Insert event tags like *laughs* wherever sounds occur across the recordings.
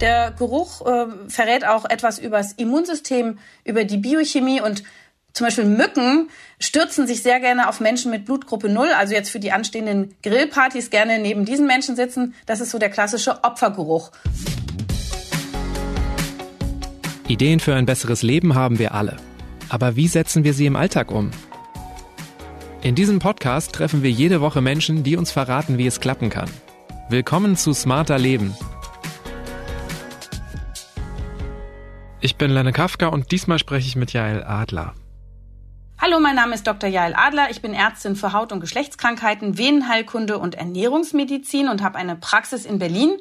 Der Geruch äh, verrät auch etwas über das Immunsystem, über die Biochemie und zum Beispiel Mücken stürzen sich sehr gerne auf Menschen mit Blutgruppe 0, also jetzt für die anstehenden Grillpartys gerne neben diesen Menschen sitzen. Das ist so der klassische Opfergeruch. Ideen für ein besseres Leben haben wir alle. Aber wie setzen wir sie im Alltag um? In diesem Podcast treffen wir jede Woche Menschen, die uns verraten, wie es klappen kann. Willkommen zu Smarter Leben, Ich bin Lenne Kafka und diesmal spreche ich mit Jael Adler. Hallo, mein Name ist Dr. Jael Adler. Ich bin Ärztin für Haut- und Geschlechtskrankheiten, Venenheilkunde und Ernährungsmedizin und habe eine Praxis in Berlin.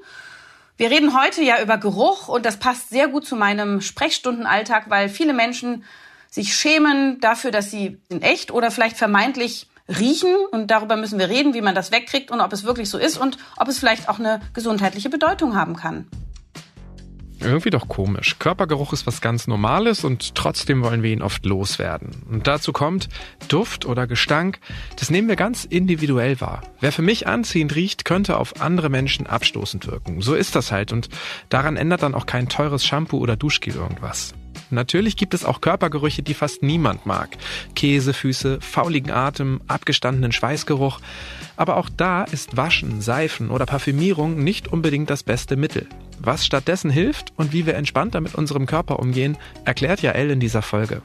Wir reden heute ja über Geruch und das passt sehr gut zu meinem Sprechstundenalltag, weil viele Menschen sich schämen dafür, dass sie in echt oder vielleicht vermeintlich riechen und darüber müssen wir reden, wie man das wegkriegt und ob es wirklich so ist und ob es vielleicht auch eine gesundheitliche Bedeutung haben kann. Irgendwie doch komisch. Körpergeruch ist was ganz Normales und trotzdem wollen wir ihn oft loswerden. Und dazu kommt Duft oder Gestank, das nehmen wir ganz individuell wahr. Wer für mich anziehend riecht, könnte auf andere Menschen abstoßend wirken. So ist das halt und daran ändert dann auch kein teures Shampoo oder Duschgel irgendwas. Natürlich gibt es auch Körpergerüche, die fast niemand mag. Käsefüße, fauligen Atem, abgestandenen Schweißgeruch. Aber auch da ist Waschen, Seifen oder Parfümierung nicht unbedingt das beste Mittel. Was stattdessen hilft und wie wir entspannter mit unserem Körper umgehen, erklärt Jael in dieser Folge.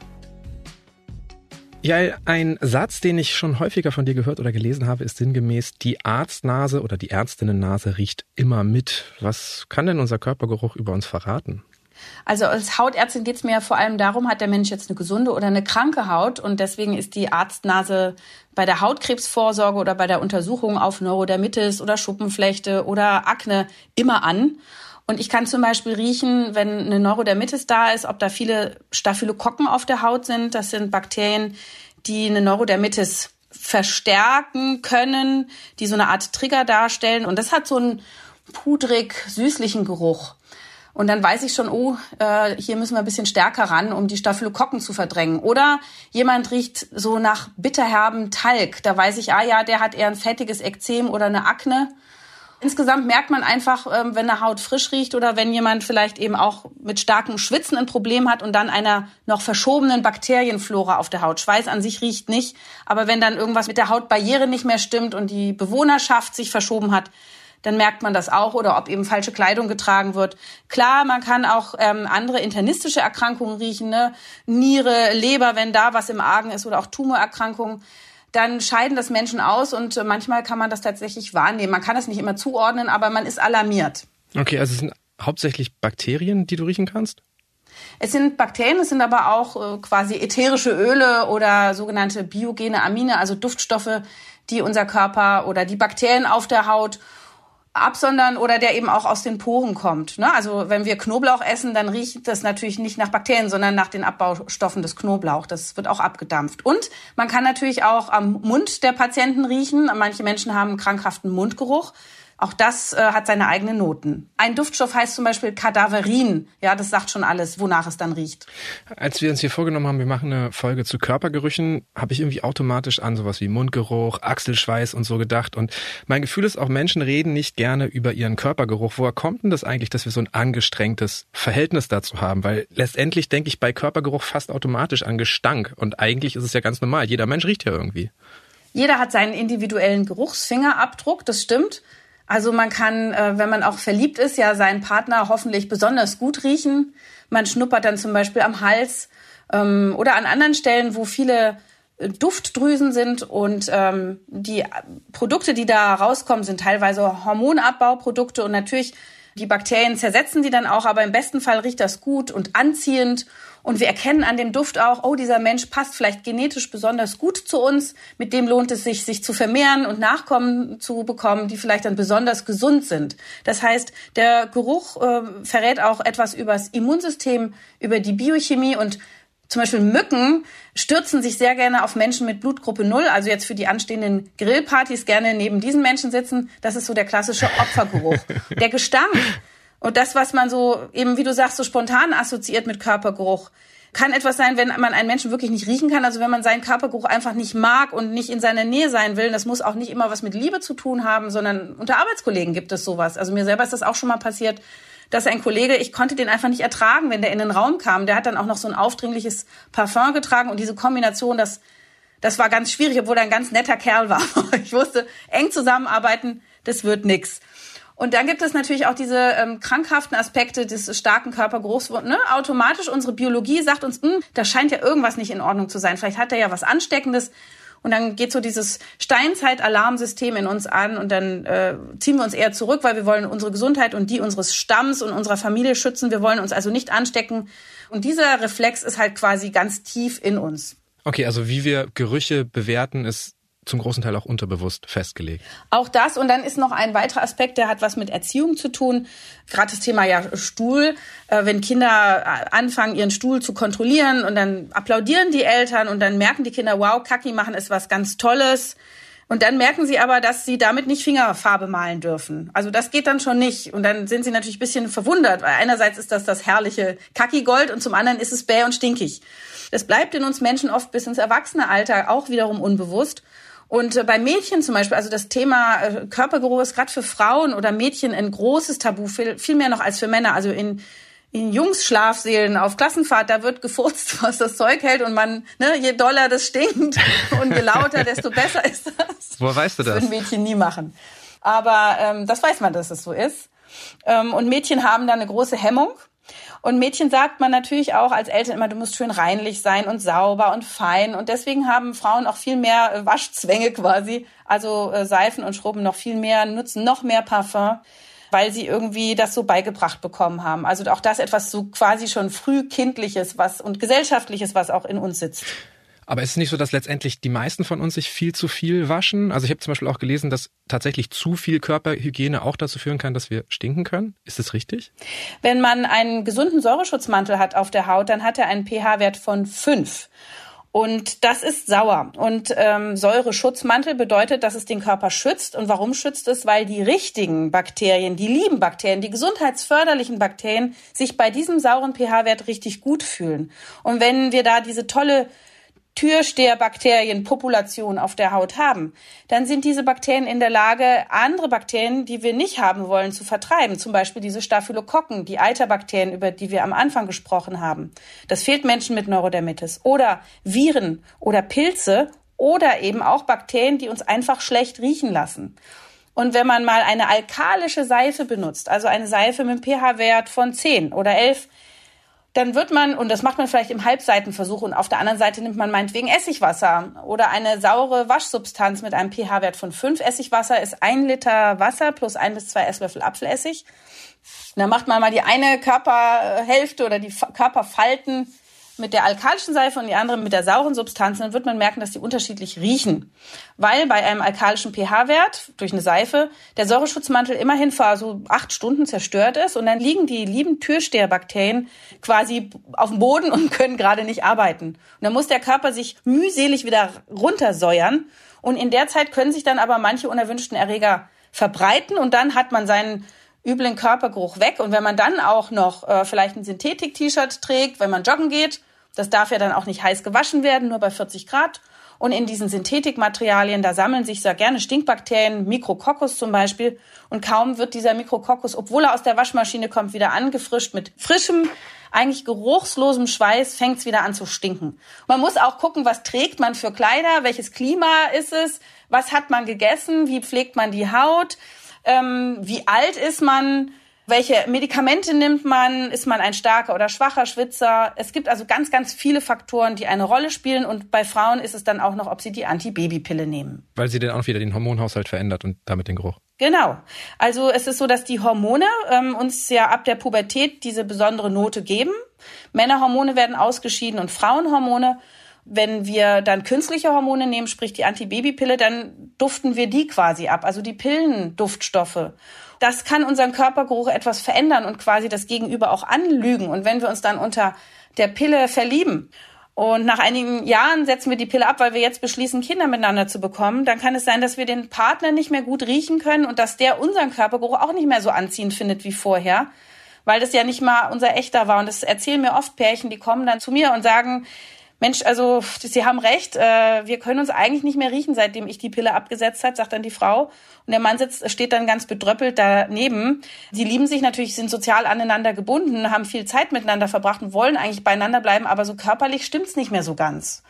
Jael, ein Satz, den ich schon häufiger von dir gehört oder gelesen habe, ist sinngemäß, die Arztnase oder die Ärztinnennase riecht immer mit. Was kann denn unser Körpergeruch über uns verraten? Also als Hautärztin geht es mir ja vor allem darum, hat der Mensch jetzt eine gesunde oder eine kranke Haut und deswegen ist die Arztnase bei der Hautkrebsvorsorge oder bei der Untersuchung auf Neurodermitis oder Schuppenflechte oder Akne immer an. Und ich kann zum Beispiel riechen, wenn eine Neurodermitis da ist, ob da viele Staphylokokken auf der Haut sind. Das sind Bakterien, die eine Neurodermitis verstärken können, die so eine Art Trigger darstellen. Und das hat so einen pudrig-süßlichen Geruch. Und dann weiß ich schon, oh, äh, hier müssen wir ein bisschen stärker ran, um die Staphylokokken zu verdrängen. Oder jemand riecht so nach bitterherben Talg. Da weiß ich, ah ja, der hat eher ein fettiges Ekzem oder eine Akne. Insgesamt merkt man einfach, ähm, wenn eine Haut frisch riecht oder wenn jemand vielleicht eben auch mit starkem Schwitzen ein Problem hat und dann einer noch verschobenen Bakterienflora auf der Haut. Schweiß an sich riecht nicht, aber wenn dann irgendwas mit der Hautbarriere nicht mehr stimmt und die Bewohnerschaft sich verschoben hat, dann merkt man das auch oder ob eben falsche Kleidung getragen wird. Klar, man kann auch ähm, andere internistische Erkrankungen riechen, ne? Niere, Leber, wenn da was im Argen ist oder auch Tumorerkrankungen. Dann scheiden das Menschen aus und äh, manchmal kann man das tatsächlich wahrnehmen. Man kann es nicht immer zuordnen, aber man ist alarmiert. Okay, also es sind hauptsächlich Bakterien, die du riechen kannst? Es sind Bakterien, es sind aber auch äh, quasi ätherische Öle oder sogenannte biogene Amine, also Duftstoffe, die unser Körper oder die Bakterien auf der Haut absondern oder der eben auch aus den Poren kommt. Ne? Also wenn wir Knoblauch essen, dann riecht das natürlich nicht nach Bakterien, sondern nach den Abbaustoffen des Knoblauch. Das wird auch abgedampft. Und man kann natürlich auch am Mund der Patienten riechen. Manche Menschen haben krankhaften Mundgeruch. Auch das äh, hat seine eigenen Noten. Ein Duftstoff heißt zum Beispiel Kadaverin. Ja, das sagt schon alles, wonach es dann riecht. Als wir uns hier vorgenommen haben, wir machen eine Folge zu Körpergerüchen, habe ich irgendwie automatisch an sowas wie Mundgeruch, Achselschweiß und so gedacht. Und mein Gefühl ist auch, Menschen reden nicht gerne über ihren Körpergeruch. Woher kommt denn das eigentlich, dass wir so ein angestrengtes Verhältnis dazu haben? Weil letztendlich denke ich bei Körpergeruch fast automatisch an Gestank. Und eigentlich ist es ja ganz normal. Jeder Mensch riecht ja irgendwie. Jeder hat seinen individuellen Geruchsfingerabdruck, das stimmt. Also man kann, äh, wenn man auch verliebt ist, ja seinen Partner hoffentlich besonders gut riechen. Man schnuppert dann zum Beispiel am Hals ähm, oder an anderen Stellen, wo viele äh, Duftdrüsen sind und ähm, die Produkte, die da rauskommen, sind teilweise Hormonabbauprodukte und natürlich die Bakterien zersetzen die dann auch, aber im besten Fall riecht das gut und anziehend und wir erkennen an dem Duft auch, oh, dieser Mensch passt vielleicht genetisch besonders gut zu uns. Mit dem lohnt es sich, sich zu vermehren und Nachkommen zu bekommen, die vielleicht dann besonders gesund sind. Das heißt, der Geruch äh, verrät auch etwas über das Immunsystem, über die Biochemie und zum Beispiel Mücken stürzen sich sehr gerne auf Menschen mit Blutgruppe 0, also jetzt für die anstehenden Grillpartys gerne neben diesen Menschen sitzen. Das ist so der klassische Opfergeruch. *laughs* Der Gestank und das, was man so eben, wie du sagst, so spontan assoziiert mit Körpergeruch, kann etwas sein, wenn man einen Menschen wirklich nicht riechen kann. Also wenn man seinen Körpergeruch einfach nicht mag und nicht in seiner Nähe sein will. Das muss auch nicht immer was mit Liebe zu tun haben, sondern unter Arbeitskollegen gibt es sowas. Also mir selber ist das auch schon mal passiert, dass ein Kollege, ich konnte den einfach nicht ertragen, wenn der in den Raum kam. Der hat dann auch noch so ein aufdringliches Parfum getragen und diese Kombination, das, das war ganz schwierig, obwohl er ein ganz netter Kerl war. *laughs* Ich wusste, eng zusammenarbeiten, das wird nix. Und dann gibt es natürlich auch diese ähm, krankhaften Aspekte des starken Körpergeruchs. Ne? Automatisch unsere Biologie sagt uns, hm, da scheint ja irgendwas nicht in Ordnung zu sein. Vielleicht hat er ja was Ansteckendes. Und dann geht so dieses Steinzeit-Alarmsystem in uns an und dann äh, ziehen wir uns eher zurück, weil wir wollen unsere Gesundheit und die unseres Stamms und unserer Familie schützen. Wir wollen uns also nicht anstecken. Und dieser Reflex ist halt quasi ganz tief in uns. Okay, also wie wir Gerüche bewerten, ist zum großen Teil auch unterbewusst festgelegt. Auch das und dann ist noch ein weiterer Aspekt, der hat was mit Erziehung zu tun. Gerade das Thema ja Stuhl, äh, wenn Kinder äh, anfangen ihren Stuhl zu kontrollieren und dann applaudieren die Eltern und dann merken die Kinder, wow, Kaki machen ist was ganz Tolles. Und dann merken sie aber, dass sie damit nicht Fingerfarbe malen dürfen. Also das geht dann schon nicht. Und dann sind sie natürlich ein bisschen verwundert, weil einerseits ist das das herrliche Kaki-Gold und zum anderen ist es bäh und stinkig. Das bleibt in uns Menschen oft bis ins Erwachsene auch wiederum unbewusst. Und äh, bei Mädchen zum Beispiel, also das Thema äh, Körpergeruch ist gerade für Frauen oder Mädchen ein großes Tabu, viel, viel mehr noch als für Männer. Also in, in Jungs-Schlafsälen auf Klassenfahrt, da wird gefurzt, *laughs* was das Zeug hält und man, ne, je doller das stinkt *laughs* und je lauter, desto besser ist das. Woher weißt du das? Das würden Mädchen nie machen. Aber ähm, das weiß man, dass es so ist. Ähm, und Mädchen haben da eine große Hemmung. Und Mädchen sagt man natürlich auch als Eltern immer, du musst schön reinlich sein und sauber und fein. Und deswegen haben Frauen auch viel mehr Waschzwänge quasi, also äh, Seifen und Schrubben noch viel mehr, nutzen noch mehr Parfum, weil sie irgendwie das so beigebracht bekommen haben. Also auch das etwas so quasi schon frühkindliches was und gesellschaftliches, was auch in uns sitzt. Aber ist es nicht so, dass letztendlich die meisten von uns sich viel zu viel waschen? Also ich habe zum Beispiel auch gelesen, dass tatsächlich zu viel Körperhygiene auch dazu führen kann, dass wir stinken können. Ist das richtig? Wenn man einen gesunden Säureschutzmantel hat auf der Haut, dann hat er einen pH-Wert von fünf. Und das ist sauer. Und ähm, Säureschutzmantel bedeutet, dass es den Körper schützt. Und warum schützt es? Weil die richtigen Bakterien, die lieben Bakterien, die gesundheitsförderlichen Bakterien sich bei diesem sauren pH-Wert richtig gut fühlen. Und wenn wir da diese tolle Türsteherbakterienpopulation auf der Haut haben, dann sind diese Bakterien in der Lage, andere Bakterien, die wir nicht haben wollen, zu vertreiben. Zum Beispiel diese Staphylokokken, die Eiterbakterien, über die wir am Anfang gesprochen haben. Das fehlt Menschen mit Neurodermitis. Oder Viren oder Pilze oder eben auch Bakterien, die uns einfach schlecht riechen lassen. Und wenn man mal eine alkalische Seife benutzt, also eine Seife mit einem pH-Wert von 10 oder 11, dann wird man, und das macht man vielleicht im Halbseitenversuch, und auf der anderen Seite nimmt man meinetwegen Essigwasser oder eine saure Waschsubstanz mit einem pH-Wert von 5. Essigwasser ist ein Liter Wasser plus ein bis zwei Esslöffel Apfelessig. Und dann macht man mal die eine Körperhälfte oder die Körperfalten mit der alkalischen Seife und die andere mit der sauren Substanz, dann wird man merken, dass die unterschiedlich riechen. Weil bei einem alkalischen pH-Wert durch eine Seife der Säureschutzmantel immerhin vor so acht Stunden zerstört ist und dann liegen die lieben Türsteherbakterien quasi auf dem Boden und *laughs* können gerade nicht arbeiten. Und dann muss der Körper sich mühselig wieder runtersäuern und in der Zeit können sich dann aber manche unerwünschten Erreger verbreiten und dann hat man seinen üblen Körpergeruch weg. Und wenn man dann auch noch äh, vielleicht ein Synthetik-T-Shirt trägt, wenn man joggen geht, das darf ja dann auch nicht heiß gewaschen werden, nur bei 40 Grad. Und in diesen Synthetikmaterialien, da sammeln sich sehr gerne Stinkbakterien, Mikrokokkos zum Beispiel. Und kaum wird dieser Mikrokokkos, obwohl er aus der Waschmaschine kommt, wieder angefrischt mit frischem, eigentlich geruchslosem Schweiß, fängt es wieder an zu stinken. Man muss auch gucken, was trägt man für Kleider, welches Klima ist es, was hat man gegessen, wie pflegt man die Haut ähm, wie alt ist man, welche Medikamente nimmt man, ist man ein starker oder schwacher Schwitzer. Es gibt also ganz, ganz viele Faktoren, die eine Rolle spielen und bei Frauen ist es dann auch noch, ob sie die Antibabypille nehmen. Weil sie dann auch wieder den Hormonhaushalt verändert und damit den Geruch. Genau. Also es ist so, dass die Hormone ähm, uns ja ab der Pubertät diese besondere Note geben. Männerhormone werden ausgeschieden und Frauenhormone. Wenn wir dann künstliche Hormone nehmen, sprich die Antibabypille, dann duften wir die quasi ab, also die Pillenduftstoffe. Das kann unseren Körpergeruch etwas verändern und quasi das Gegenüber auch anlügen. Und wenn wir uns dann unter der Pille verlieben und nach einigen Jahren setzen wir die Pille ab, weil wir jetzt beschließen, Kinder miteinander zu bekommen, dann kann es sein, dass wir den Partner nicht mehr gut riechen können und dass der unseren Körpergeruch auch nicht mehr so anziehend findet wie vorher, weil das ja nicht mal unser echter war. Und das erzählen mir oft Pärchen, die kommen dann zu mir und sagen, Mensch, also Sie haben recht, äh, wir können uns eigentlich nicht mehr riechen, seitdem ich die Pille abgesetzt hat, sagt dann die Frau. Und der Mann sitzt, steht dann ganz bedröppelt daneben. Sie lieben sich natürlich, sind sozial aneinander gebunden, haben viel Zeit miteinander verbracht und wollen eigentlich beieinander bleiben, aber so körperlich stimmt's nicht mehr so ganz.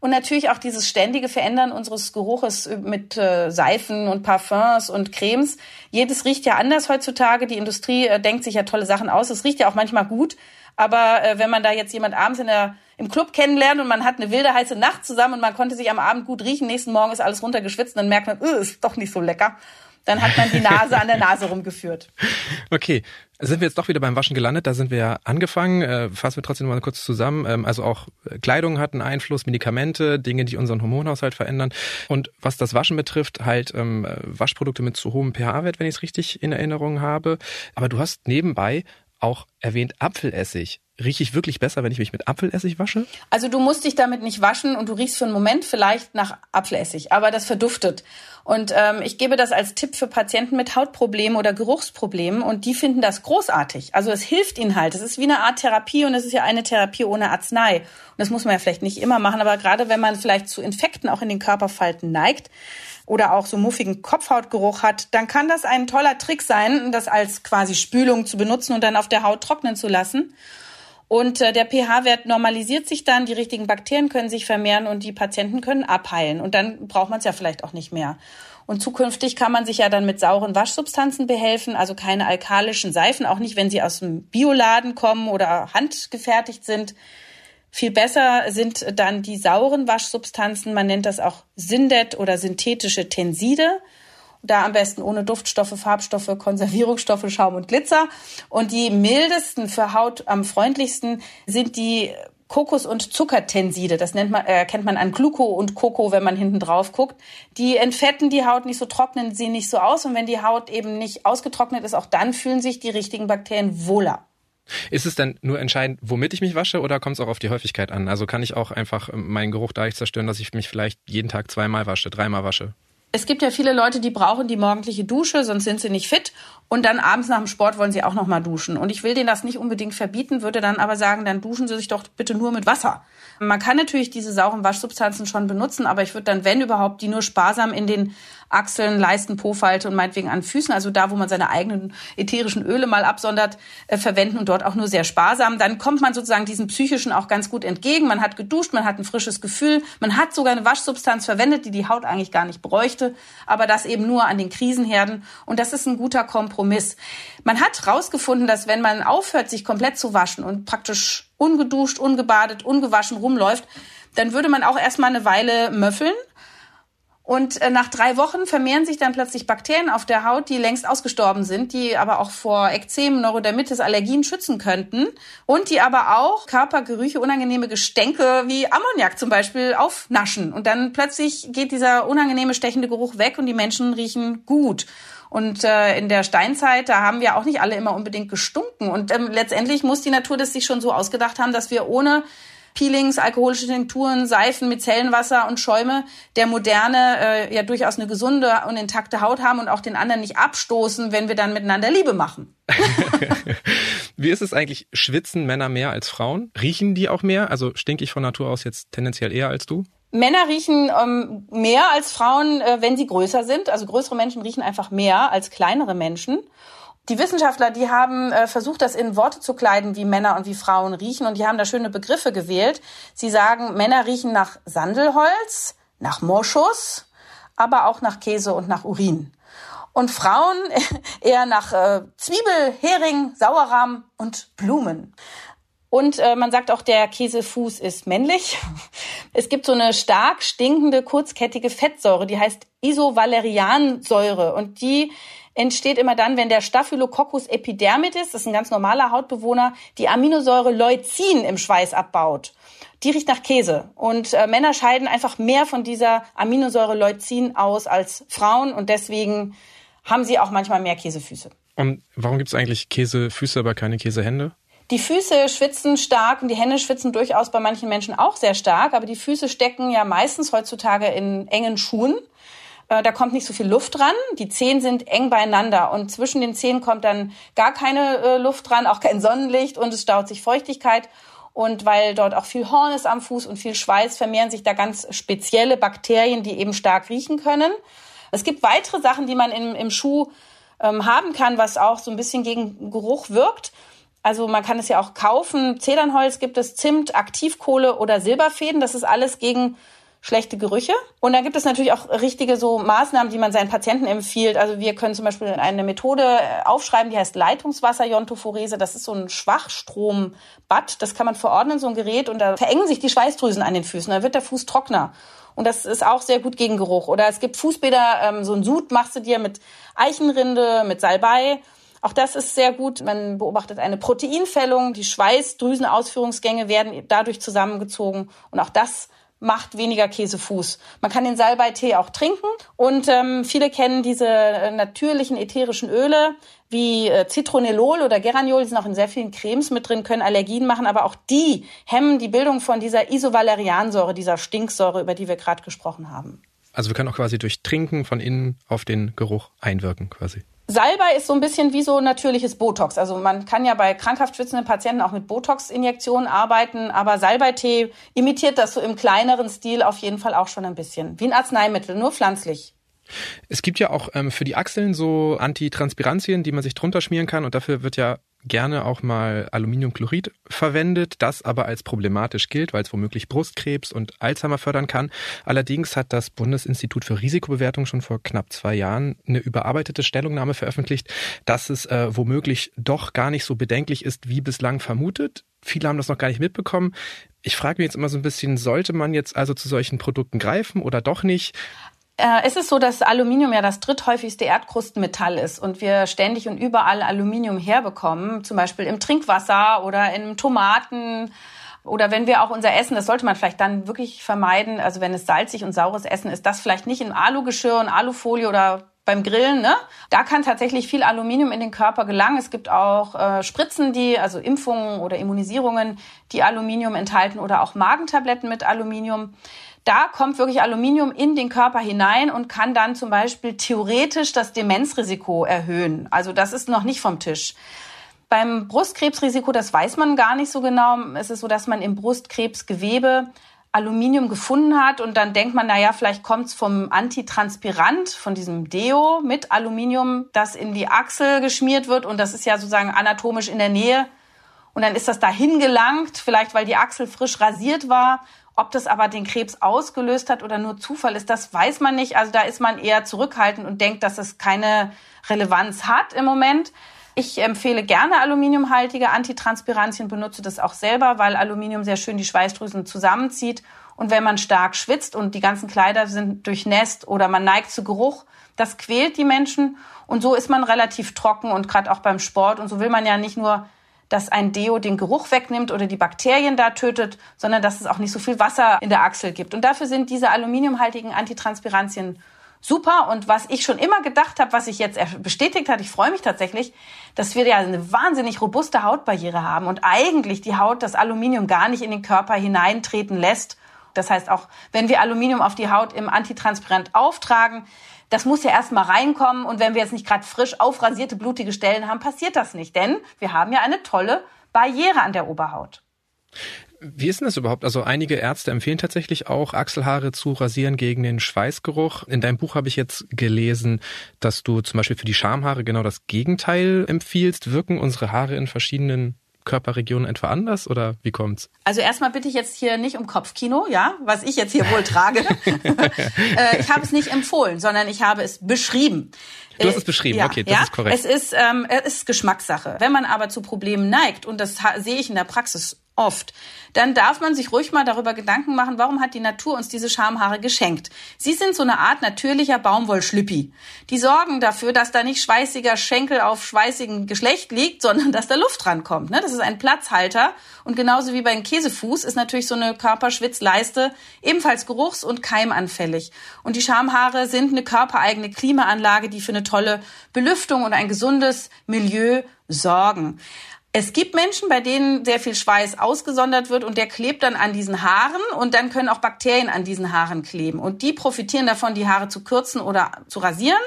Und natürlich auch dieses ständige Verändern unseres Geruches mit äh, Seifen und Parfums und Cremes. Jedes riecht ja anders heutzutage. Die Industrie äh, denkt sich ja tolle Sachen aus. Es riecht ja auch manchmal gut. Aber äh, wenn man da jetzt jemand abends in der, im Club kennenlernt und man hat eine wilde heiße Nacht zusammen und man konnte sich am Abend gut riechen, nächsten Morgen ist alles runtergeschwitzt und dann merkt man, äh, ist doch nicht so lecker. Dann hat man die Nase an der Nase rumgeführt. *laughs* Okay, sind wir jetzt doch wieder beim Waschen gelandet. Da sind wir ja angefangen. Äh, fassen wir trotzdem mal kurz zusammen. Ähm, also auch äh, Kleidung hat einen Einfluss, Medikamente, Dinge, die unseren Hormonhaushalt verändern. Und was das Waschen betrifft, halt ähm, Waschprodukte mit zu hohem pH-Wert, wenn ich es richtig in Erinnerung habe. Aber du hast nebenbei auch erwähnt Apfelessig. Rieche ich wirklich besser, wenn ich mich mit Apfelessig wasche? Also du musst dich damit nicht waschen und du riechst für einen Moment vielleicht nach Apfelessig, aber das verduftet. Und ähm, ich gebe das als Tipp für Patienten mit Hautproblemen oder Geruchsproblemen und die finden das großartig. Also es hilft ihnen halt. Es ist wie eine Art Therapie und es ist ja eine Therapie ohne Arznei. Und das muss man ja vielleicht nicht immer machen, aber gerade wenn man vielleicht zu Infekten auch in den Körperfalten neigt, oder auch so muffigen Kopfhautgeruch hat, dann kann das ein toller Trick sein, das als quasi Spülung zu benutzen und dann auf der Haut trocknen zu lassen. Und äh, der pH-Wert normalisiert sich dann, die richtigen Bakterien können sich vermehren und die Patienten können abheilen. Und dann braucht man es ja vielleicht auch nicht mehr. Und zukünftig kann man sich ja dann mit sauren Waschsubstanzen behelfen, also keine alkalischen Seifen, auch nicht, wenn sie aus dem Bioladen kommen oder handgefertigt sind. Viel besser sind dann die sauren Waschsubstanzen. Man nennt das auch Syndet oder synthetische Tenside. Da am besten ohne Duftstoffe, Farbstoffe, Konservierungsstoffe, Schaum und Glitzer. Und die mildesten für Haut am freundlichsten sind die Kokos- und Zuckertenside. Das nennt man, äh, kennt man an Gluco und Koko, wenn man hinten drauf guckt. Die entfetten die Haut nicht so, trocknen sie nicht so aus. Und wenn die Haut eben nicht ausgetrocknet ist, auch dann fühlen sich die richtigen Bakterien wohler. Ist es denn nur entscheidend, womit ich mich wasche oder kommt es auch auf die Häufigkeit an? Also kann ich auch einfach ähm, meinen Geruch dadurch zerstören, dass ich mich vielleicht jeden Tag zweimal wasche, dreimal wasche? Es gibt ja viele Leute, die brauchen die morgendliche Dusche, sonst sind sie nicht fit. Und dann abends nach dem Sport wollen sie auch noch mal duschen. Und ich will denen das nicht unbedingt verbieten, würde dann aber sagen, dann duschen sie sich doch bitte nur mit Wasser. Man kann natürlich diese sauren Waschsubstanzen schon benutzen, aber ich würde dann, wenn überhaupt, die nur sparsam in den Achseln, Leisten, Po-Falte und meinetwegen an Füßen, also da, wo man seine eigenen ätherischen Öle mal absondert, äh, verwenden und dort auch nur sehr sparsam. Dann kommt man sozusagen diesen psychischen auch ganz gut entgegen. Man hat geduscht, man hat ein frisches Gefühl, man hat sogar eine Waschsubstanz verwendet, die die Haut eigentlich gar nicht bräuchte, aber das eben nur an den Krisenherden. Und das ist ein guter Kompromiss. Man hat rausgefunden, dass wenn man aufhört, sich komplett zu waschen und praktisch ungeduscht, ungebadet, ungewaschen rumläuft, dann würde man auch erstmal eine Weile möffeln und äh, nach drei Wochen vermehren sich dann plötzlich Bakterien auf der Haut, die längst ausgestorben sind, die aber auch vor Ekzem, Neurodermitis, Allergien schützen könnten und die aber auch Körpergerüche, unangenehme Gestänke wie Ammoniak zum Beispiel aufnaschen. Und dann plötzlich geht dieser unangenehme, stechende Geruch weg und die Menschen riechen gut. Und äh, in der Steinzeit, da haben wir auch nicht alle immer unbedingt gestunken. Und ähm, letztendlich muss die Natur das sich schon so ausgedacht haben, dass wir ohne Peelings, alkoholische Tinkturen, Seifen mit Zellenwasser und Schäume der Moderne äh, ja durchaus eine gesunde und intakte Haut haben und auch den anderen nicht abstoßen, wenn wir dann miteinander Liebe machen. *laughs* Wie ist es eigentlich? Schwitzen Männer mehr als Frauen? Riechen die auch mehr? Also stinke ich von Natur aus jetzt tendenziell eher als du? Männer riechen ähm, mehr als Frauen, äh, wenn sie größer sind. Also größere Menschen riechen einfach mehr als kleinere Menschen. Die Wissenschaftler, die haben äh, versucht, das in Worte zu kleiden, wie Männer und wie Frauen riechen, und die haben da schöne Begriffe gewählt. Sie sagen, Männer riechen nach Sandelholz, nach Moschus, aber auch nach Käse und nach Urin. Und Frauen *laughs* eher nach äh, Zwiebel, Hering, Sauerrahm und Blumen. Und äh, man sagt auch, der Käsefuß ist männlich. *laughs* Es gibt so eine stark stinkende, kurzkettige Fettsäure, die heißt Isovaleriansäure. Und die entsteht immer dann, wenn der Staphylococcus epidermidis, das ist ein ganz normaler Hautbewohner, die Aminosäure Leucin im Schweiß abbaut. Die riecht nach Käse. Und äh, Männer scheiden einfach mehr von dieser Aminosäure Leucin aus als Frauen und deswegen haben sie auch manchmal mehr Käsefüße. Und warum gibt es eigentlich Käsefüße, aber keine Käsehände? Die Füße schwitzen stark und die Hände schwitzen durchaus bei manchen Menschen auch sehr stark, aber die Füße stecken ja meistens heutzutage in engen Schuhen. Äh, da kommt nicht so viel Luft dran. Die Zehen sind eng beieinander und zwischen den Zehen kommt dann gar keine äh, Luft dran, auch kein Sonnenlicht und es staut sich Feuchtigkeit. Und weil dort auch viel Horn ist am Fuß und viel Schweiß, vermehren sich da ganz spezielle Bakterien, die eben stark riechen können. Es gibt weitere Sachen, die man im, im Schuh ähm, haben kann, was auch so ein bisschen gegen Geruch wirkt. Also man kann es ja auch kaufen. Zedernholz gibt es, Zimt, Aktivkohle oder Silberfäden. Das ist alles gegen schlechte Gerüche. Und dann gibt es natürlich auch richtige so Maßnahmen, die man seinen Patienten empfiehlt. Also wir können zum Beispiel eine Methode äh, aufschreiben, die heißt Leitungswasser-Iontophorese. Das ist so ein Schwachstrombad. Das kann man verordnen, so ein Gerät. Und da verengen sich die Schweißdrüsen an den Füßen. Dann wird der Fuß trockener. Und das ist auch sehr gut gegen Geruch. Oder es gibt Fußbäder, ähm, so ein Sud machst du dir mit Eichenrinde, mit Salbei. Auch das ist sehr gut. Man beobachtet eine Proteinfällung. Die Schweißdrüsenausführungsgänge werden dadurch zusammengezogen. Und auch das macht weniger Käsefuß. Man kann den Salbeitee auch trinken und ähm, viele kennen diese äh, natürlichen ätherischen Öle wie äh, Citronellol oder Geraniol, die sind auch in sehr vielen Cremes mit drin, können Allergien machen, aber auch die hemmen die Bildung von dieser Isovaleriansäure, dieser Stinksäure, über die wir gerade gesprochen haben. Also wir können auch quasi durch Trinken von innen auf den Geruch einwirken quasi. Salbei ist so ein bisschen wie so natürliches Botox. Also man kann ja bei krankhaft schwitzenden Patienten auch mit Botox-Injektionen arbeiten, aber Salbeitee imitiert das so im kleineren Stil auf jeden Fall auch schon ein bisschen. Wie ein Arzneimittel, nur pflanzlich. Es gibt ja auch ähm, für die Achseln so Antitranspirantien, die man sich drunter schmieren kann und dafür wird ja gerne auch mal Aluminiumchlorid verwendet, das aber als problematisch gilt, weil es womöglich Brustkrebs und Alzheimer fördern kann. Allerdings hat das Bundesinstitut für Risikobewertung schon vor knapp zwei Jahren eine überarbeitete Stellungnahme veröffentlicht, dass es äh, womöglich doch gar nicht so bedenklich ist, wie bislang vermutet. Viele haben das noch gar nicht mitbekommen. Ich frage mich jetzt immer so ein bisschen, sollte man jetzt also zu solchen Produkten greifen oder doch nicht? Äh, es ist so, dass Aluminium ja das dritthäufigste Erdkrustenmetall ist und wir ständig und überall Aluminium herbekommen, zum Beispiel im Trinkwasser oder in Tomaten oder wenn wir auch unser Essen, das sollte man vielleicht dann wirklich vermeiden, also wenn es salzig und saures Essen ist, das vielleicht nicht in Alugeschirr und Alufolie oder beim Grillen, ne? Da kann tatsächlich viel Aluminium in den Körper gelangen. Es gibt auch äh, Spritzen, die, also Impfungen oder Immunisierungen, die Aluminium enthalten oder auch Magentabletten mit Aluminium da kommt wirklich Aluminium in den Körper hinein und kann dann zum Beispiel theoretisch das Demenzrisiko erhöhen. Also das ist noch nicht vom Tisch. Beim Brustkrebsrisiko, das weiß man gar nicht so genau. Es ist so, dass man im Brustkrebsgewebe Aluminium gefunden hat und dann denkt man, na ja, vielleicht kommt es vom Antitranspirant, von diesem Deo mit Aluminium, das in die Achsel geschmiert wird und das ist ja sozusagen anatomisch in der Nähe und dann ist das dahin gelangt, vielleicht weil die Achsel frisch rasiert war ob das aber den Krebs ausgelöst hat oder nur Zufall ist, das weiß man nicht. Also da ist man eher zurückhaltend und denkt, dass es keine Relevanz hat im Moment. Ich empfehle gerne aluminiumhaltige Antitranspirantien, benutze das auch selber, weil Aluminium sehr schön die Schweißdrüsen zusammenzieht. Und wenn man stark schwitzt und die ganzen Kleider sind durchnässt oder man neigt zu Geruch, das quält die Menschen. Und so ist man relativ trocken und gerade auch beim Sport. Und so will man ja nicht nur dass ein Deo den Geruch wegnimmt oder die Bakterien da tötet, sondern dass es auch nicht so viel Wasser in der Achsel gibt. Und dafür sind diese aluminiumhaltigen Antitranspirantien super. Und was ich schon immer gedacht habe, was sich jetzt bestätigt hat, ich freue mich tatsächlich, dass wir ja eine wahnsinnig robuste Hautbarriere haben und eigentlich die Haut das Aluminium gar nicht in den Körper hineintreten lässt. Das heißt, auch wenn wir Aluminium auf die Haut im Antitranspirant auftragen, das muss ja erstmal reinkommen. Und wenn wir jetzt nicht gerade frisch aufrasierte, blutige Stellen haben, passiert das nicht. Denn wir haben ja eine tolle Barriere an der Oberhaut. Wie ist denn das überhaupt? Also einige Ärzte empfehlen tatsächlich auch, Achselhaare zu rasieren gegen den Schweißgeruch. In deinem Buch habe ich jetzt gelesen, dass du zum Beispiel für die Schamhaare genau das Gegenteil empfiehlst. Wirken unsere Haare in verschiedenen Körperregionen etwa anders oder wie kommt's? Also erstmal bitte ich jetzt hier nicht um Kopfkino, ja, was ich jetzt hier wohl trage. *laughs* Äh, ich habe es nicht empfohlen, sondern ich habe es beschrieben. Du hast es beschrieben, ja, okay, das ja, ist korrekt. Es ist, ähm, es ist Geschmackssache. Wenn man aber zu Problemen neigt, und das sehe ich in der Praxis oft, dann darf man sich ruhig mal darüber Gedanken machen, warum hat die Natur uns diese Schamhaare geschenkt? Sie sind so eine Art natürlicher Baumwollschlüppi. Die sorgen dafür, dass da nicht schweißiger Schenkel auf schweißigem Geschlecht liegt, sondern dass da Luft rankommt. Ne? Das ist ein Platzhalter. Und genauso wie beim Käsefuß ist natürlich so eine Körperschwitzleiste ebenfalls geruchs- und keimanfällig. Und die Schamhaare sind eine körpereigene Klimaanlage, die für eine tolle Belüftung und ein gesundes Milieu sorgen. Es gibt Menschen, bei denen sehr viel Schweiß ausgesondert wird und der klebt dann an diesen Haaren und dann können auch Bakterien an diesen Haaren kleben. Und die profitieren davon, die Haare zu kürzen oder zu rasieren.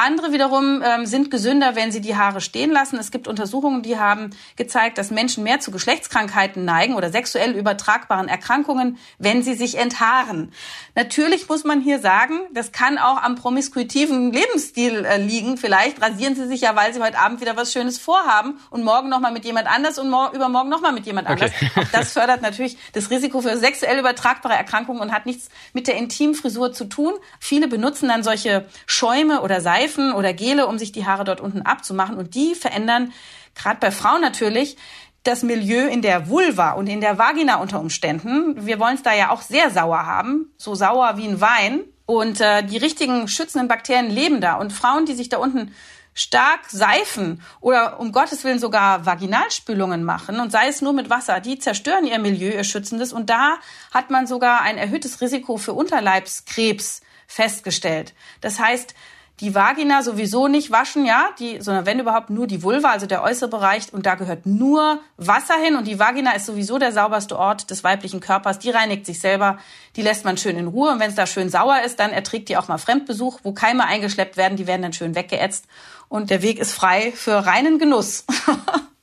Andere wiederum ähm, sind gesünder, wenn sie die Haare stehen lassen. Es gibt Untersuchungen, die haben gezeigt, dass Menschen mehr zu Geschlechtskrankheiten neigen oder sexuell übertragbaren Erkrankungen, wenn sie sich enthaaren. Natürlich muss man hier sagen, das kann auch am promiskuitiven Lebensstil äh, liegen. Vielleicht rasieren sie sich ja, weil sie heute Abend wieder was Schönes vorhaben und morgen nochmal mit jemand anders und übermorgen nochmal mit jemand anders. Okay. Auch das fördert natürlich das Risiko für sexuell übertragbare Erkrankungen und hat nichts mit der Intimfrisur zu tun. Viele benutzen dann solche Schäume oder Seifen oder Gele, um sich die Haare dort unten abzumachen und die verändern gerade bei Frauen natürlich das Milieu in der Vulva und in der Vagina unter Umständen. Wir wollen es da ja auch sehr sauer haben, so sauer wie ein Wein. Und äh, die richtigen schützenden Bakterien leben da. Und Frauen, die sich da unten stark seifen oder um Gottes Willen sogar Vaginalspülungen machen und sei es nur mit Wasser, die zerstören ihr Milieu, ihr schützendes. Und da hat man sogar ein erhöhtes Risiko für Unterleibskrebs festgestellt. Das heißt, die Vagina sowieso nicht waschen, ja, die, sondern wenn überhaupt nur die Vulva, also der äußere Bereich, und da gehört nur Wasser hin und die Vagina ist sowieso der sauberste Ort des weiblichen Körpers, die reinigt sich selber, die lässt man schön in Ruhe und wenn es da schön sauer ist, dann erträgt die auch mal Fremdbesuch, wo Keime eingeschleppt werden, die werden dann schön weggeätzt und der Weg ist frei für reinen Genuss. *laughs*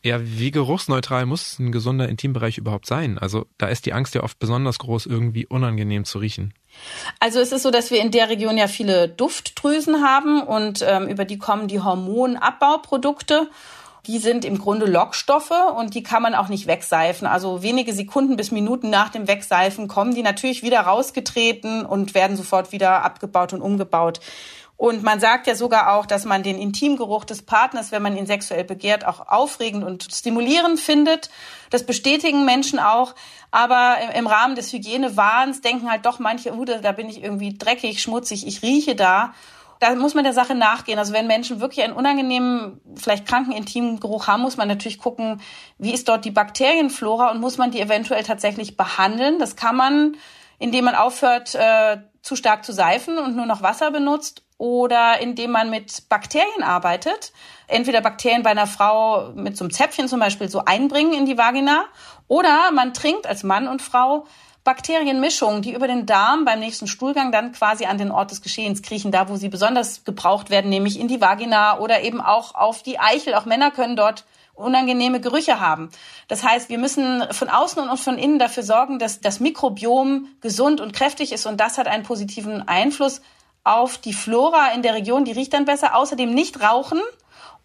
Ja, wie geruchsneutral muss ein gesunder Intimbereich überhaupt sein? Also da ist die Angst ja oft besonders groß, irgendwie unangenehm zu riechen. Also es ist so, dass wir in der Region ja viele Duftdrüsen haben und ähm, über die kommen die Hormonabbauprodukte. Die sind im Grunde Lockstoffe und die kann man auch nicht wegseifen. Also wenige Sekunden bis Minuten nach dem Wegseifen kommen die natürlich wieder rausgetreten und werden sofort wieder abgebaut und umgebaut. Und man sagt ja sogar auch, dass man den Intimgeruch des Partners, wenn man ihn sexuell begehrt, auch aufregend und stimulierend findet. Das bestätigen Menschen auch. Aber im Rahmen des Hygienewahns denken halt doch manche, uh, da bin ich irgendwie dreckig, schmutzig, ich rieche da. Da muss man der Sache nachgehen. Also wenn Menschen wirklich einen unangenehmen, vielleicht kranken intimen Geruch haben, muss man natürlich gucken, wie ist dort die Bakterienflora und muss man die eventuell tatsächlich behandeln. Das kann man, indem man aufhört, äh, zu stark zu seifen und nur noch Wasser benutzt oder indem man mit Bakterien arbeitet. Entweder Bakterien bei einer Frau mit so einem Zäpfchen zum Beispiel so einbringen in die Vagina oder man trinkt als Mann und Frau Bakterienmischungen, die über den Darm beim nächsten Stuhlgang dann quasi an den Ort des Geschehens kriechen, da wo sie besonders gebraucht werden, nämlich in die Vagina oder eben auch auf die Eichel. Auch Männer können dort unangenehme Gerüche haben. Das heißt, wir müssen von außen und von innen dafür sorgen, dass das Mikrobiom gesund und kräftig ist und das hat einen positiven Einfluss auf die Flora in der Region, die riecht dann besser. Außerdem nicht rauchen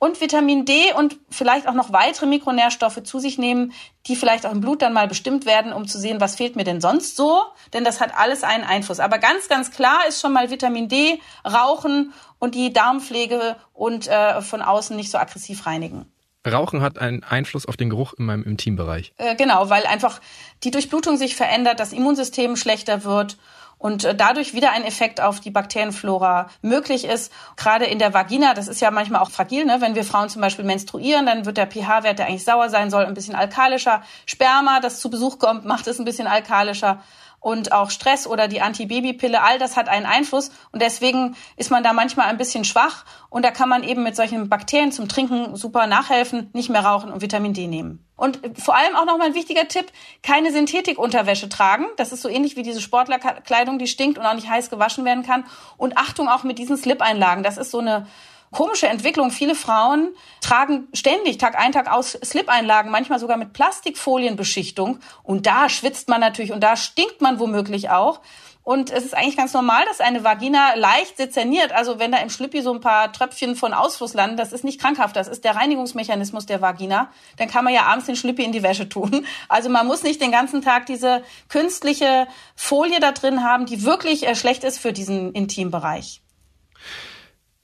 und Vitamin D und vielleicht auch noch weitere Mikronährstoffe zu sich nehmen, die vielleicht auch im Blut dann mal bestimmt werden, um zu sehen, was fehlt mir denn sonst so. Denn das hat alles einen Einfluss. Aber ganz, ganz klar ist schon mal Vitamin D, Rauchen und die Darmpflege und äh, von außen nicht so aggressiv reinigen. Rauchen hat einen Einfluss auf den Geruch in meinem Intimbereich. Äh, genau, weil einfach die Durchblutung sich verändert, das Immunsystem schlechter wird und äh, dadurch wieder ein Effekt auf die Bakterienflora möglich ist. Gerade in der Vagina, das ist ja manchmal auch fragil, ne? wenn wir Frauen zum Beispiel menstruieren, dann wird der pH-Wert, der eigentlich sauer sein soll, ein bisschen alkalischer. Sperma, das zu Besuch kommt, macht es ein bisschen alkalischer und auch Stress oder die Antibabypille, all das hat einen Einfluss und deswegen ist man da manchmal ein bisschen schwach und da kann man eben mit solchen Bakterien zum Trinken super nachhelfen, nicht mehr rauchen und Vitamin D nehmen. Und vor allem auch nochmal ein wichtiger Tipp, keine Synthetikunterwäsche tragen. Das ist so ähnlich wie diese Sportlerkleidung, die stinkt und auch nicht heiß gewaschen werden kann. Und Achtung auch mit diesen Slip-Einlagen. Das ist so eine komische Entwicklung. Viele Frauen tragen ständig Tag ein, Tag aus Slip-Einlagen, manchmal sogar mit Plastikfolienbeschichtung. Und da schwitzt man natürlich und da stinkt man womöglich auch. Und es ist eigentlich ganz normal, dass eine Vagina leicht sezerniert. Also wenn da im Schlüppi so ein paar Tröpfchen von Ausfluss landen, das ist nicht krankhaft. Das ist der Reinigungsmechanismus der Vagina. Dann kann man ja abends den Schlüppi in die Wäsche tun. *laughs* Also man muss nicht den ganzen Tag diese künstliche Folie da drin haben, die wirklich äh, schlecht ist für diesen Intimbereich.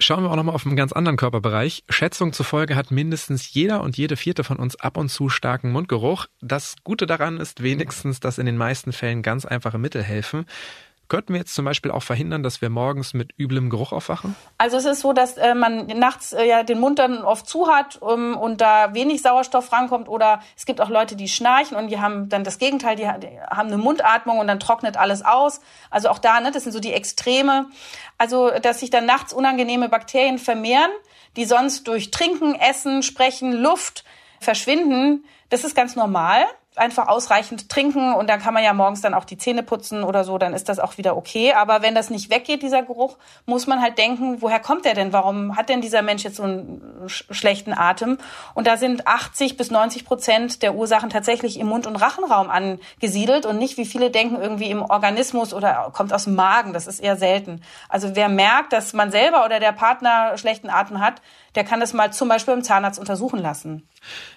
Schauen wir auch nochmal auf einen ganz anderen Körperbereich. Schätzung zufolge hat mindestens jeder und jede vierte von uns ab und zu starken Mundgeruch. Das Gute daran ist wenigstens, dass in den meisten Fällen ganz einfache Mittel helfen. Könnten wir jetzt zum Beispiel auch verhindern, dass wir morgens mit üblem Geruch aufwachen? Also es ist so, dass äh, man nachts äh, ja den Mund dann oft zu hat um, und da wenig Sauerstoff rankommt oder es gibt auch Leute, die schnarchen und die haben dann das Gegenteil, die, die haben eine Mundatmung und dann trocknet alles aus. Also auch da, ne, das sind so die Extreme. Also dass sich dann nachts unangenehme Bakterien vermehren, die sonst durch Trinken, Essen, Sprechen, Luft verschwinden, das ist ganz normal einfach ausreichend trinken und dann kann man ja morgens dann auch die Zähne putzen oder so, dann ist das auch wieder okay. Aber wenn das nicht weggeht, dieser Geruch, muss man halt denken, woher kommt der denn? Warum hat denn dieser Mensch jetzt so einen sch schlechten Atem? Und da sind 80 bis 90 Prozent der Ursachen tatsächlich im Mund- und Rachenraum angesiedelt und nicht, wie viele denken, irgendwie im Organismus oder kommt aus dem Magen. Das ist eher selten. Also wer merkt, dass man selber oder der Partner schlechten Atem hat, der kann das mal zum Beispiel im Zahnarzt untersuchen lassen.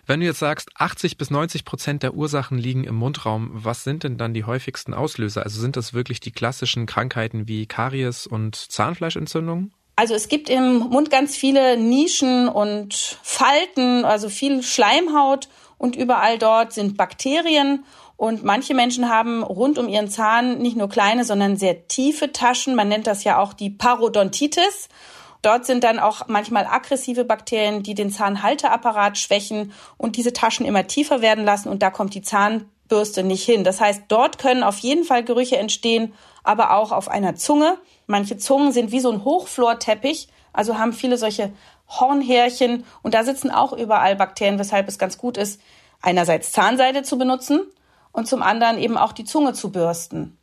Wenn du jetzt sagst, 80 bis 90 Prozent der Ursachen liegen im Mundraum, was sind denn dann die häufigsten Auslöser? Also sind das wirklich die klassischen Krankheiten wie Karies und Zahnfleischentzündungen? Also es gibt im Mund ganz viele Nischen und Falten, also viel Schleimhaut und überall dort sind Bakterien. Und manche Menschen haben rund um ihren Zahn nicht nur kleine, sondern sehr tiefe Taschen. Man nennt das ja auch die Parodontitis. Dort sind dann auch manchmal aggressive Bakterien, die den Zahnhalteapparat schwächen und diese Taschen immer tiefer werden lassen und da kommt die Zahnbürste nicht hin. Das heißt, dort können auf jeden Fall Gerüche entstehen, aber auch auf einer Zunge. Manche Zungen sind wie so ein Hochflorteppich, also haben viele solche Hornhärchen und da sitzen auch überall Bakterien, weshalb es ganz gut ist, einerseits Zahnseide zu benutzen und zum anderen eben auch die Zunge zu bürsten.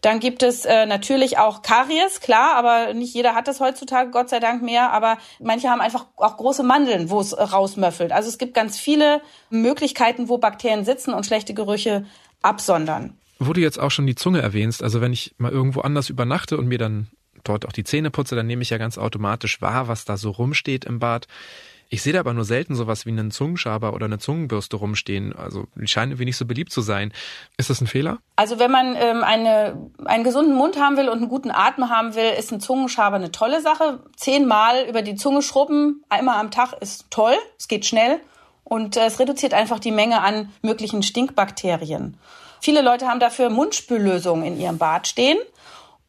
Dann gibt es äh, natürlich auch Karies, klar, aber nicht jeder hat das heutzutage, Gott sei Dank mehr. Aber manche haben einfach auch große Mandeln, wo es äh, rausmöffelt. Also es gibt ganz viele Möglichkeiten, wo Bakterien sitzen und schlechte Gerüche absondern. Wo du jetzt auch schon die Zunge erwähnst, also wenn ich mal irgendwo anders übernachte und mir dann dort auch die Zähne putze, dann nehme ich ja ganz automatisch wahr, was da so rumsteht im Bad. Ich sehe da aber nur selten sowas wie einen Zungenschaber oder eine Zungenbürste rumstehen. Also die scheinen irgendwie nicht so beliebt zu sein. Ist das ein Fehler? Also wenn man ähm, eine, einen gesunden Mund haben will und einen guten Atem haben will, ist ein Zungenschaber eine tolle Sache. Zehnmal über die Zunge schrubben, einmal am Tag ist toll. Es geht schnell und äh, es reduziert einfach die Menge an möglichen Stinkbakterien. Viele Leute haben dafür Mundspüllösungen in ihrem Bad stehen.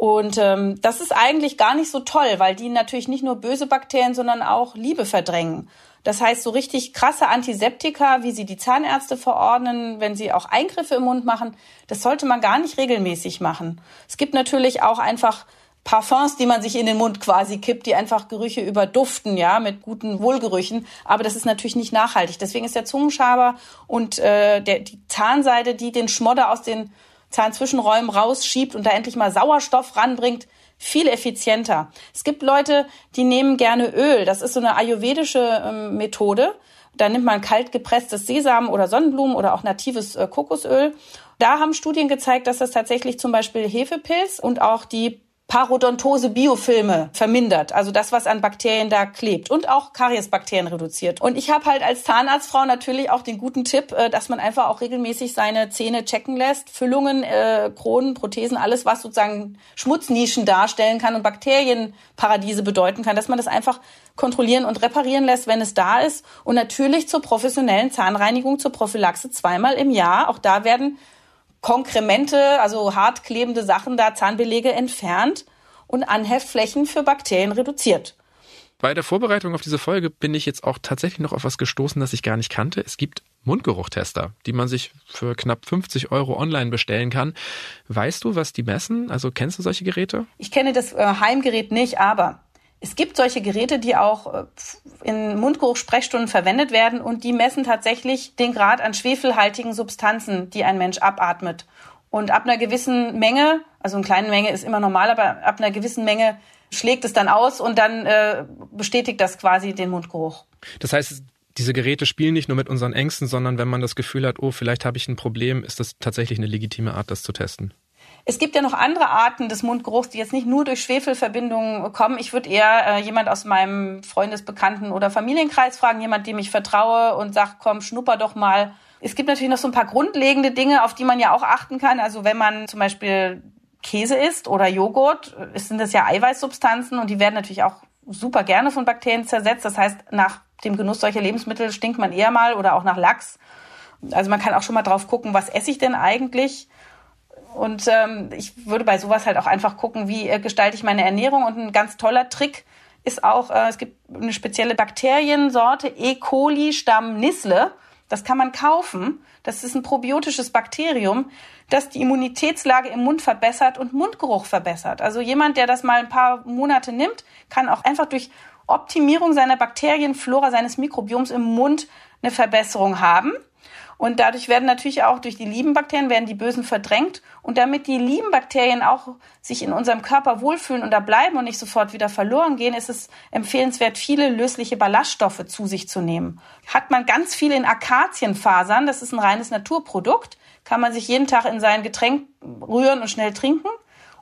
Und ähm, das ist eigentlich gar nicht so toll, weil die natürlich nicht nur böse Bakterien, sondern auch Liebe verdrängen. Das heißt, so richtig krasse Antiseptika, wie sie die Zahnärzte verordnen, wenn sie auch Eingriffe im Mund machen, das sollte man gar nicht regelmäßig machen. Es gibt natürlich auch einfach Parfums, die man sich in den Mund quasi kippt, die einfach Gerüche überduften, ja, mit guten Wohlgerüchen. Aber das ist natürlich nicht nachhaltig. Deswegen ist der Zungenschaber und äh, der, die Zahnseide, die den Schmodder aus den Zahnzwischenräumen rausschiebt und da endlich mal Sauerstoff ranbringt, viel effizienter. Es gibt Leute, die nehmen gerne Öl. Das ist so eine ayurvedische ähm, Methode. Da nimmt man kalt gepresstes Sesam oder Sonnenblumen oder auch natives äh, Kokosöl. Da haben Studien gezeigt, dass das tatsächlich zum Beispiel Hefepilz und auch die Parodontose-Biofilme vermindert, also das, was an Bakterien da klebt und auch Kariesbakterien reduziert. Und ich habe halt als Zahnarztfrau natürlich auch den guten Tipp, äh, dass man einfach auch regelmäßig seine Zähne checken lässt, Füllungen, äh, Kronen, Prothesen, alles, was sozusagen Schmutznischen darstellen kann und Bakterienparadiese bedeuten kann, dass man das einfach kontrollieren und reparieren lässt, wenn es da ist. Und natürlich zur professionellen Zahnreinigung, zur Prophylaxe zweimal im Jahr. Auch da werden Konkremente, also hart klebende Sachen da, Zahnbelege entfernt und Anheftflächen für Bakterien reduziert. Bei der Vorbereitung auf diese Folge bin ich jetzt auch tatsächlich noch auf was gestoßen, das ich gar nicht kannte. Es gibt Mundgeruchtester, die man sich für knapp 50 Euro online bestellen kann. Weißt du, was die messen? Also kennst du solche Geräte? Ich kenne das äh, Heimgerät nicht, aber es gibt solche Geräte, die auch äh, in Mundgeruchssprechstunden verwendet werden und die messen tatsächlich den Grad an schwefelhaltigen Substanzen, die ein Mensch abatmet. Und ab einer gewissen Menge, also eine kleine Menge ist immer normal, aber ab einer gewissen Menge schlägt es dann aus und dann äh, bestätigt das quasi den Mundgeruch. Das heißt, diese Geräte spielen nicht nur mit unseren Ängsten, sondern wenn man das Gefühl hat, oh, vielleicht habe ich ein Problem, ist das tatsächlich eine legitime Art, das zu testen. Es gibt ja noch andere Arten des Mundgeruchs, die jetzt nicht nur durch Schwefelverbindungen kommen. Ich würde eher äh, jemand aus meinem Freundesbekannten oder Familienkreis fragen, jemand, dem ich vertraue und sagt, komm, schnupper doch mal. Es gibt natürlich noch so ein paar grundlegende Dinge, auf die man ja auch achten kann. Also wenn man zum Beispiel Käse isst oder Joghurt, sind das ja Eiweißsubstanzen und die werden natürlich auch super gerne von Bakterien zersetzt. Das heißt, nach dem Genuss solcher Lebensmittel stinkt man eher mal oder auch nach Lachs. Also man kann auch schon mal drauf gucken, was esse ich denn eigentlich? Und ähm, ich würde bei sowas halt auch einfach gucken, wie äh, gestalte ich meine Ernährung. Und ein ganz toller Trick ist auch, äh, es gibt eine spezielle Bakteriensorte, E. coli Stamm Nissle. Das kann man kaufen. Das ist ein probiotisches Bakterium, das die Immunitätslage im Mund verbessert und Mundgeruch verbessert. Also jemand, der das mal ein paar Monate nimmt, kann auch einfach durch Optimierung seiner Bakterienflora, seines Mikrobioms im Mund eine Verbesserung haben. Und dadurch werden natürlich auch durch die lieben Bakterien werden die bösen verdrängt. Und damit die lieben Bakterien auch sich in unserem Körper wohlfühlen und da bleiben und nicht sofort wieder verloren gehen, ist es empfehlenswert, viele lösliche Ballaststoffe zu sich zu nehmen. Hat man ganz viel in Akazienfasern, das ist ein reines Naturprodukt, kann man sich jeden Tag in sein Getränk rühren und schnell trinken.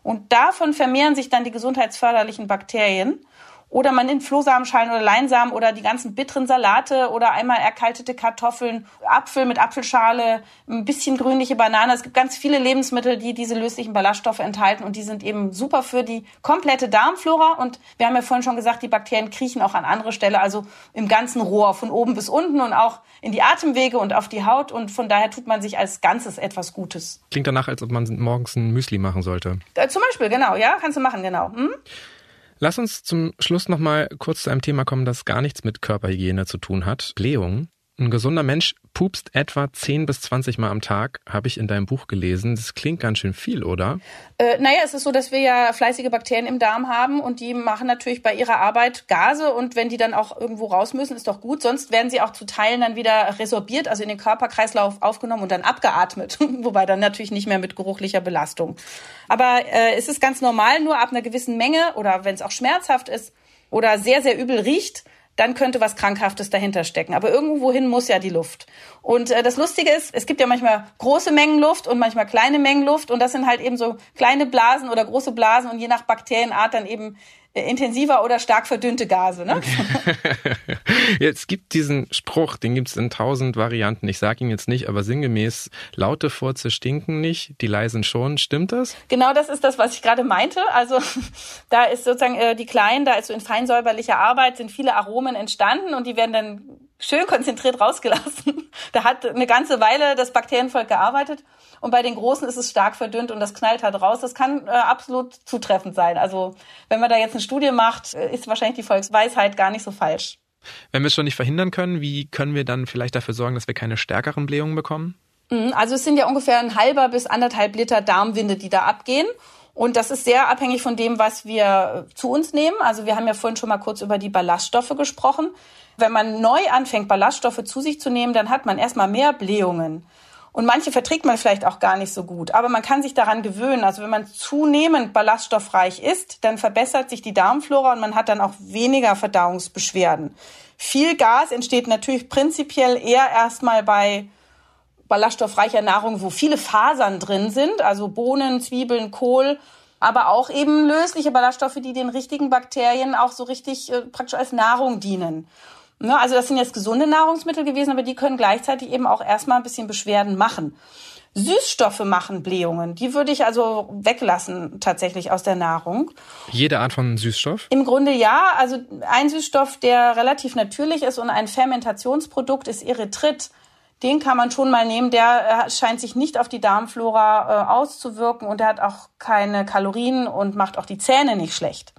Und davon vermehren sich dann die gesundheitsförderlichen Bakterien. Oder man nimmt Flohsamenschalen oder Leinsamen oder die ganzen bitteren Salate oder einmal erkaltete Kartoffeln, Apfel mit Apfelschale, ein bisschen grünliche Banane. Es gibt ganz viele Lebensmittel, die diese löslichen Ballaststoffe enthalten und die sind eben super für die komplette Darmflora. Und wir haben ja vorhin schon gesagt, die Bakterien kriechen auch an andere Stelle, also im ganzen Rohr, von oben bis unten und auch in die Atemwege und auf die Haut. Und von daher tut man sich als Ganzes etwas Gutes. Klingt danach, als ob man morgens ein Müsli machen sollte. Äh, zum Beispiel, genau, ja, kannst du machen, genau. Hm? Lass uns zum Schluss noch mal kurz zu einem Thema kommen, das gar nichts mit Körperhygiene zu tun hat. Blähung. Ein gesunder Mensch pupst etwa 10 bis 20 Mal am Tag, habe ich in deinem Buch gelesen. Das klingt ganz schön viel, oder? Äh, naja, es ist so, dass wir ja fleißige Bakterien im Darm haben und die machen natürlich bei ihrer Arbeit Gase und wenn die dann auch irgendwo raus müssen, ist doch gut. Sonst werden sie auch zu Teilen dann wieder resorbiert, also in den Körperkreislauf aufgenommen und dann abgeatmet. *laughs* Wobei dann natürlich nicht mehr mit geruchlicher Belastung. Aber äh, es ist ganz normal, nur ab einer gewissen Menge oder wenn es auch schmerzhaft ist oder sehr, sehr übel riecht, dann könnte was Krankhaftes dahinter stecken. Aber irgendwohin muss ja die Luft. Und äh, das Lustige ist, es gibt ja manchmal große Mengen Luft und manchmal kleine Mengen Luft. Und das sind halt eben so kleine Blasen oder große Blasen und je nach Bakterienart dann eben intensiver oder stark verdünnte Gase. Ne? *laughs* jetzt gibt diesen Spruch, den gibt es in tausend Varianten. Ich sage ihn jetzt nicht, aber sinngemäß, laute Furze stinken nicht, die leisen schon. Stimmt das? Genau das ist das, was ich gerade meinte. Also *laughs* da ist sozusagen äh, die kleinen, da ist so in feinsäuberlicher Arbeit sind viele Aromen entstanden und die werden dann schön konzentriert rausgelassen. *laughs* Da hat eine ganze Weile das Bakterienvolk gearbeitet. Und bei den Großen ist es stark verdünnt und das knallt halt raus. Das kann äh, absolut zutreffend sein. Also wenn man da jetzt eine Studie macht, äh, ist wahrscheinlich die Volksweisheit gar nicht so falsch. Wenn wir es schon nicht verhindern können, wie können wir dann vielleicht dafür sorgen, dass wir keine stärkeren Blähungen bekommen? Mhm, also es sind ja ungefähr ein halber bis anderthalb Liter Darmwinde, die da abgehen. Und das ist sehr abhängig von dem, was wir zu uns nehmen. Also wir haben ja vorhin schon mal kurz über die Ballaststoffe gesprochen. Wenn man neu anfängt, Ballaststoffe zu sich zu nehmen, dann hat man erstmal mehr Blähungen. Und manche verträgt man vielleicht auch gar nicht so gut. Aber man kann sich daran gewöhnen. Also wenn man zunehmend ballaststoffreich ist, dann verbessert sich die Darmflora und man hat dann auch weniger Verdauungsbeschwerden. Viel Gas entsteht natürlich prinzipiell eher erstmal bei ballaststoffreicher Nahrung, wo viele Fasern drin sind, also Bohnen, Zwiebeln, Kohl, aber auch eben lösliche Ballaststoffe, die den richtigen Bakterien auch so richtig äh, praktisch als Nahrung dienen. Ne, also das sind jetzt gesunde Nahrungsmittel gewesen, aber die können gleichzeitig eben auch erstmal ein bisschen Beschwerden machen. Süßstoffe machen Blähungen. Die würde ich also weglassen tatsächlich aus der Nahrung. Jede Art von Süßstoff? Im Grunde ja. Also ein Süßstoff, der relativ natürlich ist und ein Fermentationsprodukt ist Erythrit. Den kann man schon mal nehmen. Der äh, scheint sich nicht auf die Darmflora äh, auszuwirken und der hat auch keine Kalorien und macht auch die Zähne nicht schlecht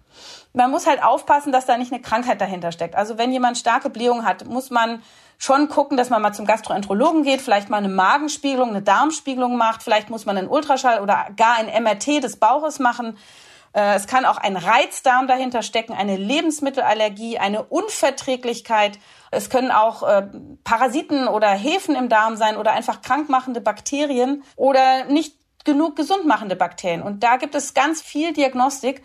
man muss halt aufpassen, dass da nicht eine Krankheit dahinter steckt. Also wenn jemand starke Blähungen hat, muss man schon gucken, dass man mal zum Gastroenterologen geht, vielleicht mal eine Magenspiegelung, eine Darmspiegelung macht, vielleicht muss man einen Ultraschall oder gar ein MRT des Bauches machen. Äh, es kann auch ein Reizdarm dahinter stecken, eine Lebensmittelallergie, eine Unverträglichkeit. Es können auch äh, Parasiten oder Hefen im Darm sein oder einfach krankmachende Bakterien oder nicht genug gesundmachende Bakterien. Und da gibt es ganz viel Diagnostik.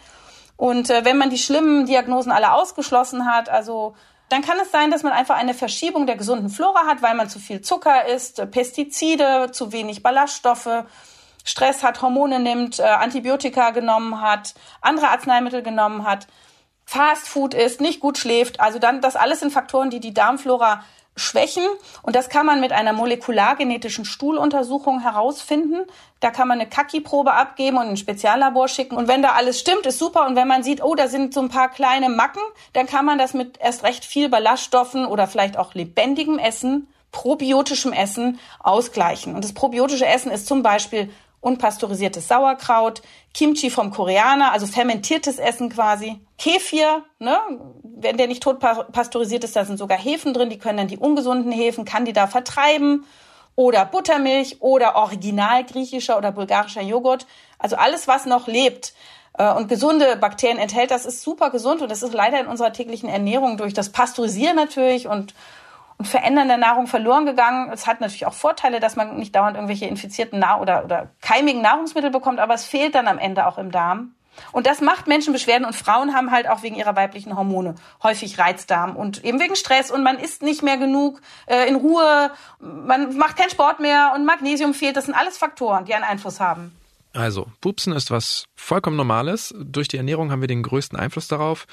Und äh, wenn man die schlimmen Diagnosen alle ausgeschlossen hat, also dann kann es sein, dass man einfach eine Verschiebung der gesunden Flora hat, weil man zu viel Zucker isst, Pestizide, zu wenig Ballaststoffe, Stress hat, Hormone nimmt, äh, Antibiotika genommen hat, andere Arzneimittel genommen hat, Fast Food isst, nicht gut schläft. Also dann, das alles sind Faktoren, die die Darmflora schwächen. Und das kann man mit einer molekulargenetischen Stuhluntersuchung herausfinden. Da kann man eine Kaki-Probe abgeben und ein Speziallabor schicken. Und wenn da alles stimmt, ist super. Und wenn man sieht, oh, da sind so ein paar kleine Macken, dann kann man das mit erst recht viel Ballaststoffen oder vielleicht auch lebendigem Essen, probiotischem Essen ausgleichen. Und das probiotische Essen ist zum Beispiel unpasteurisiertes Sauerkraut, Kimchi vom Koreaner, also fermentiertes Essen quasi, Kefir, ne, wenn der nicht tot pasteurisiert ist, da sind sogar Hefen drin, die können dann die ungesunden Hefen Candida vertreiben oder Buttermilch oder original griechischer oder bulgarischer Joghurt, also alles, was noch lebt äh, und gesunde Bakterien enthält, das ist super gesund und das ist leider in unserer täglichen Ernährung durch das Pasteurisieren natürlich und und verändern der Nahrung verloren gegangen. Es hat natürlich auch Vorteile, dass man nicht dauernd irgendwelche infizierten Nah oder, oder keimigen Nahrungsmittel bekommt, aber es fehlt dann am Ende auch im Darm. Und das macht Menschen Beschwerden und Frauen haben halt auch wegen ihrer weiblichen Hormone häufig Reizdarm und eben wegen Stress und man isst nicht mehr genug äh, in Ruhe, man macht keinen Sport mehr und Magnesium fehlt. Das sind alles Faktoren, die einen Einfluss haben. Also, Pupsen ist was vollkommen Normales. Durch die Ernährung haben wir den größten Einfluss darauf.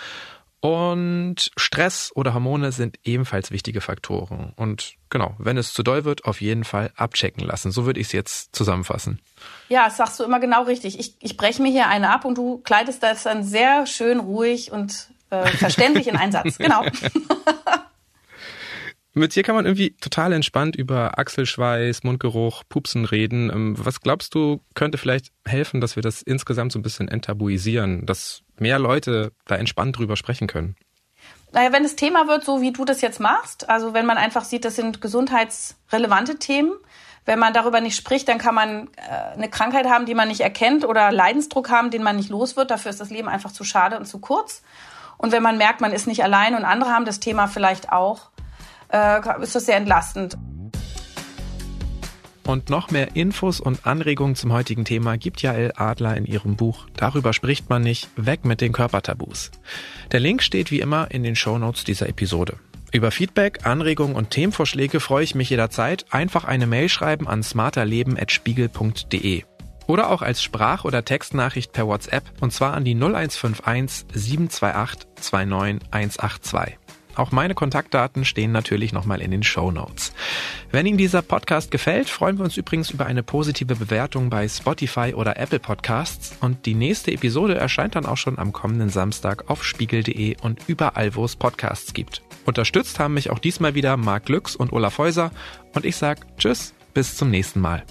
Und Stress oder Hormone sind ebenfalls wichtige Faktoren. Und genau, wenn es zu doll wird, auf jeden Fall abchecken lassen. So würde ich es jetzt zusammenfassen. Ja, das sagst du immer genau richtig. Ich, ich breche mir hier eine ab und du kleidest das dann sehr schön ruhig und äh, verständlich in einen Satz. Genau. *laughs* *laughs* Mit dir kann man irgendwie total entspannt über Achselschweiß, Mundgeruch, Pupsen reden. Ähm, was glaubst du, könnte vielleicht helfen, dass wir das insgesamt so ein bisschen enttabuisieren, dass mehr Leute da entspannt drüber sprechen können? Naja, wenn das Thema wird, so wie du das jetzt machst, also wenn man einfach sieht, das sind gesundheitsrelevante Themen, wenn man darüber nicht spricht, dann kann man äh, eine Krankheit haben, die man nicht erkennt oder Leidensdruck haben, den man nicht los wird. Dafür ist das Leben einfach zu schade und zu kurz. Und wenn man merkt, man ist nicht allein und andere haben das Thema vielleicht auch, äh, ist das sehr entlastend. Und noch mehr Infos und Anregungen zum heutigen Thema gibt Jael Adler in ihrem Buch Darüber spricht man nicht, weg mit den Körpertabus. Der Link steht wie immer in den Shownotes dieser Episode. Über Feedback, Anregungen und Themenvorschläge freue ich mich jederzeit. Einfach eine Mail schreiben an smarterleben.spiegel.de. Oder auch als Sprach- oder Textnachricht per WhatsApp und zwar an die 0151 728 29182. Auch meine Kontaktdaten stehen natürlich nochmal in den Show Notes. Wenn Ihnen dieser Podcast gefällt, freuen wir uns übrigens über eine positive Bewertung bei Spotify oder Apple Podcasts. Und die nächste Episode erscheint dann auch schon am kommenden Samstag auf spiegel.de und überall, wo es Podcasts gibt. Unterstützt haben mich auch diesmal wieder Marc Glücks und Olaf Häuser. Und ich sage Tschüss, bis zum nächsten Mal.